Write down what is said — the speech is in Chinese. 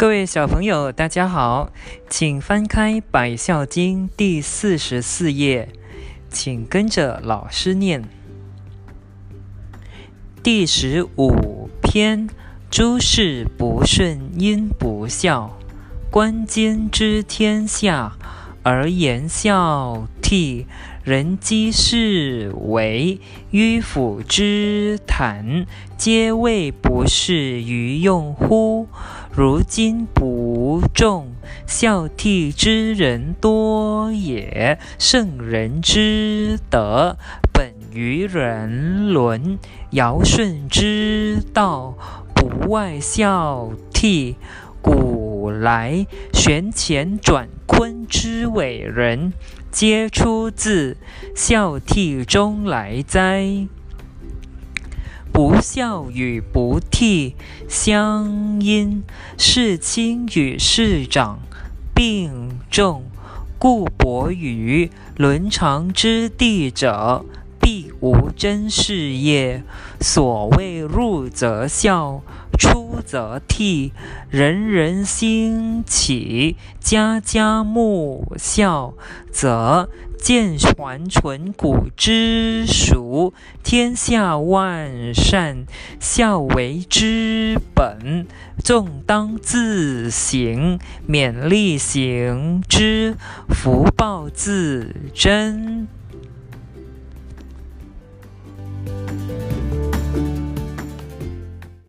各位小朋友，大家好，请翻开《百孝经》第四十四页，请跟着老师念。第十五篇：诸事不顺因不孝，观今之天下而言孝悌。人机事为迂腐之谈，皆谓不是于用乎？如今不重孝悌之人多也。圣人之德，本于人伦；尧舜之道，不外孝悌。古来玄乾转坤之伟人。皆出自孝悌中来哉！不孝与不悌相因，事亲与事长并重，故伯于伦常之地者，必无真事业。所谓入则孝。出则悌，人人兴起，家家慕孝，则见还存古之俗，天下万善，孝为之本。众当自省，勉励行之，福报自珍。